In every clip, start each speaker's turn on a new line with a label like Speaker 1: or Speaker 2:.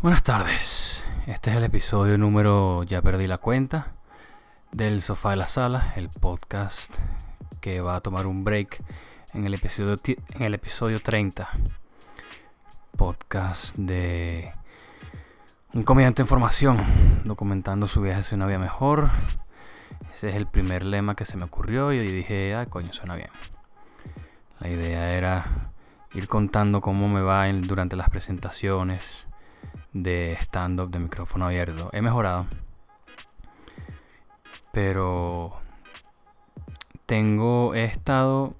Speaker 1: Buenas tardes. Este es el episodio número, ya perdí la cuenta, del Sofá de la Sala, el podcast que va a tomar un break en el episodio, en el episodio 30. Podcast de un comediante en formación, documentando su viaje hacia una vida mejor. Ese es el primer lema que se me ocurrió y dije, ah, coño, suena bien. La idea era ir contando cómo me va durante las presentaciones de stand-up de micrófono abierto. He mejorado. Pero tengo, he estado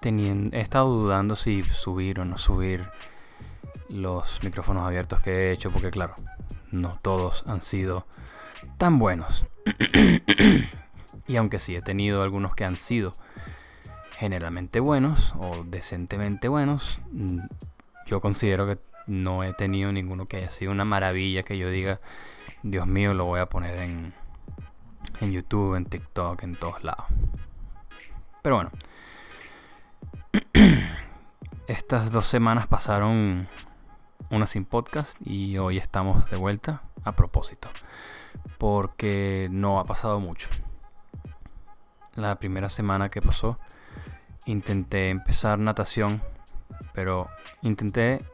Speaker 1: teniendo, he estado dudando si subir o no subir los micrófonos abiertos que he hecho, porque claro, no todos han sido tan buenos. y aunque sí he tenido algunos que han sido generalmente buenos o decentemente buenos, mm, yo considero que no he tenido ninguno que haya sido una maravilla que yo diga, Dios mío, lo voy a poner en, en YouTube, en TikTok, en todos lados. Pero bueno, estas dos semanas pasaron una sin podcast y hoy estamos de vuelta a propósito, porque no ha pasado mucho. La primera semana que pasó intenté empezar natación, pero intenté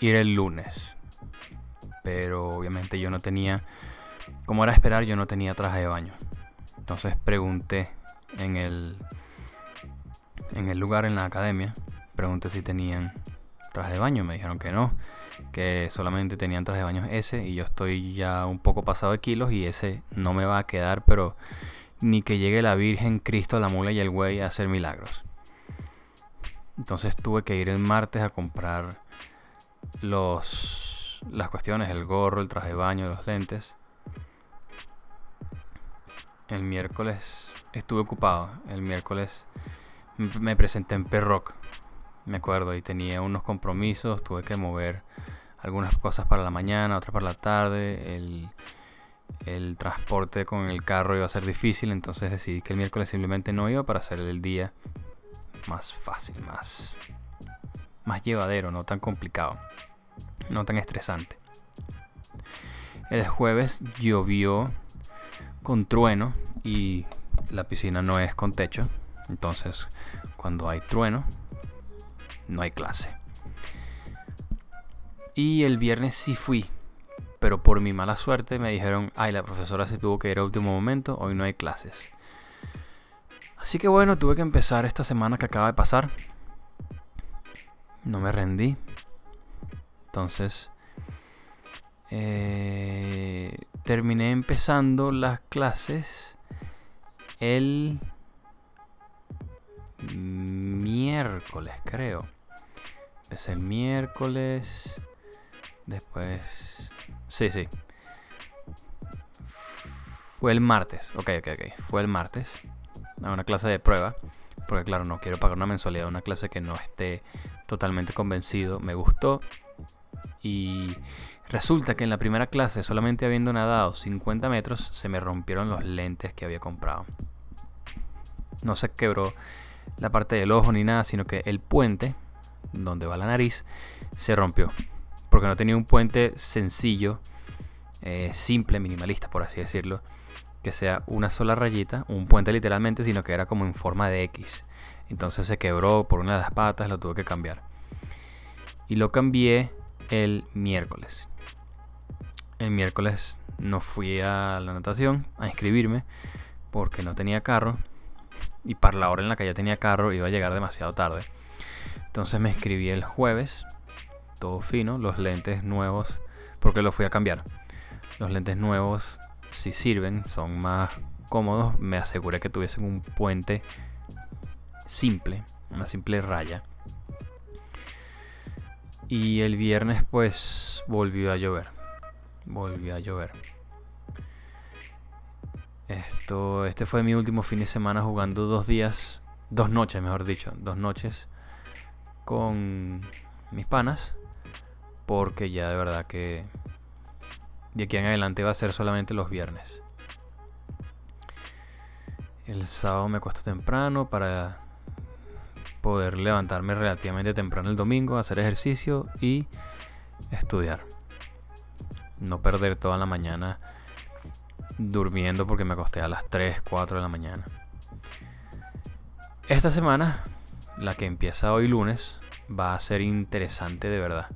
Speaker 1: ir el lunes. Pero obviamente yo no tenía, como era esperar, yo no tenía traje de baño. Entonces pregunté en el, en el lugar, en la academia, pregunté si tenían traje de baño. Me dijeron que no, que solamente tenían traje de baño ese. Y yo estoy ya un poco pasado de kilos y ese no me va a quedar, pero ni que llegue la Virgen, Cristo, la mula y el güey a hacer milagros. Entonces tuve que ir el martes a comprar los, las cuestiones, el gorro, el traje de baño, los lentes. El miércoles estuve ocupado. El miércoles me presenté en Perrock, me acuerdo, y tenía unos compromisos. Tuve que mover algunas cosas para la mañana, otras para la tarde. El, el transporte con el carro iba a ser difícil, entonces decidí que el miércoles simplemente no iba para hacer el día más fácil, más más llevadero, no tan complicado, no tan estresante. El jueves llovió con trueno y la piscina no es con techo, entonces cuando hay trueno no hay clase. Y el viernes sí fui, pero por mi mala suerte me dijeron, ay, la profesora se tuvo que ir a último momento, hoy no hay clases. Así que bueno, tuve que empezar esta semana que acaba de pasar no me rendí. Entonces, eh, terminé empezando las clases el miércoles, creo. Empecé el miércoles. Después. Sí, sí. Fue el martes. Ok, ok, ok. Fue el martes. Una clase de prueba. Porque claro, no quiero pagar una mensualidad de una clase que no esté totalmente convencido, me gustó y resulta que en la primera clase, solamente habiendo nadado 50 metros, se me rompieron los lentes que había comprado. No se quebró la parte del ojo ni nada, sino que el puente, donde va la nariz, se rompió. Porque no tenía un puente sencillo, eh, simple, minimalista, por así decirlo, que sea una sola rayita, un puente literalmente, sino que era como en forma de X. Entonces se quebró por una de las patas, lo tuve que cambiar. Y lo cambié el miércoles. El miércoles no fui a la natación a inscribirme porque no tenía carro. Y para la hora en la que ya tenía carro iba a llegar demasiado tarde. Entonces me inscribí el jueves, todo fino, los lentes nuevos, porque los fui a cambiar. Los lentes nuevos si sirven, son más cómodos. Me aseguré que tuviesen un puente simple, una simple raya. Y el viernes pues volvió a llover. Volvió a llover. Esto, este fue mi último fin de semana jugando dos días, dos noches mejor dicho, dos noches con mis panas. Porque ya de verdad que de aquí en adelante va a ser solamente los viernes. El sábado me acuesto temprano para poder levantarme relativamente temprano el domingo, hacer ejercicio y estudiar. no perder toda la mañana durmiendo porque me acosté a las 3, 4 de la mañana. Esta semana, la que empieza hoy lunes, va a ser interesante de verdad.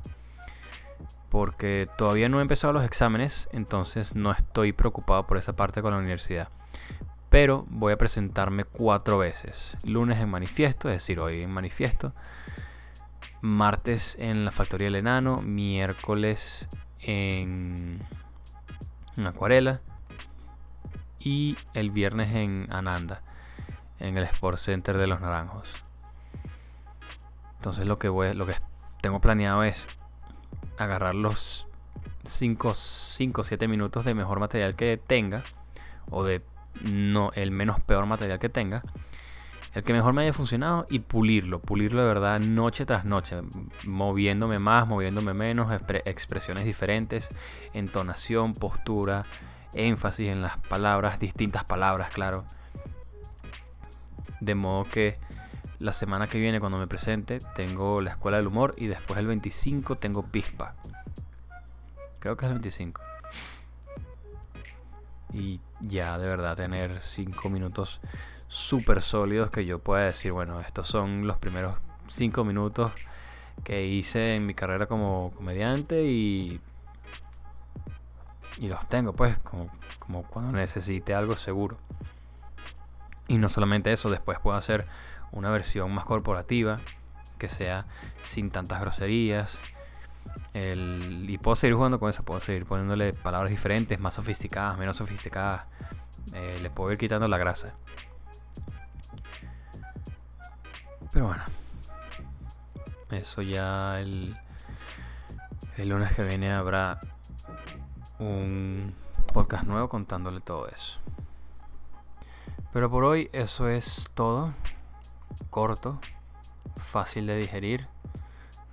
Speaker 1: Porque todavía no he empezado los exámenes, entonces no estoy preocupado por esa parte con la universidad. Pero voy a presentarme cuatro veces. Lunes en manifiesto, es decir, hoy en manifiesto. Martes en la Factoría del Enano. Miércoles en, Acuarela. Y el viernes en Ananda, en el Sport Center de los Naranjos. Entonces lo que tengo planeado es agarrar los 5 o 7 minutos de mejor material que tenga o de no el menos peor material que tenga, el que mejor me haya funcionado y pulirlo, pulirlo de verdad noche tras noche, moviéndome más, moviéndome menos, expresiones diferentes, entonación, postura, énfasis en las palabras, distintas palabras, claro. De modo que la semana que viene cuando me presente tengo la escuela del humor y después el 25 tengo pispa. Creo que es el 25. Y ya de verdad tener 5 minutos súper sólidos que yo pueda decir, bueno, estos son los primeros 5 minutos que hice en mi carrera como comediante y, y los tengo pues como, como cuando necesite algo seguro. Y no solamente eso, después puedo hacer una versión más corporativa, que sea sin tantas groserías. y puedo seguir jugando con eso, puedo seguir poniéndole palabras diferentes, más sofisticadas, menos sofisticadas. Eh, le puedo ir quitando la grasa. Pero bueno, eso ya el, el lunes que viene habrá un podcast nuevo contándole todo eso. Pero por hoy eso es todo corto, fácil de digerir,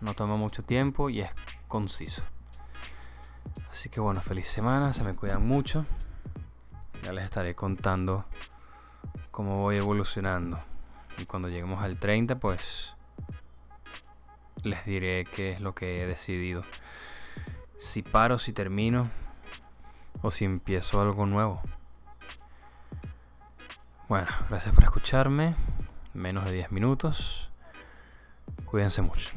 Speaker 1: no toma mucho tiempo y es conciso. Así que bueno, feliz semana, se me cuidan mucho. Ya les estaré contando cómo voy evolucionando. Y cuando lleguemos al 30, pues les diré qué es lo que he decidido. Si paro, si termino o si empiezo algo nuevo. Bueno, gracias por escucharme menos de 10 minutos. Cuídense mucho.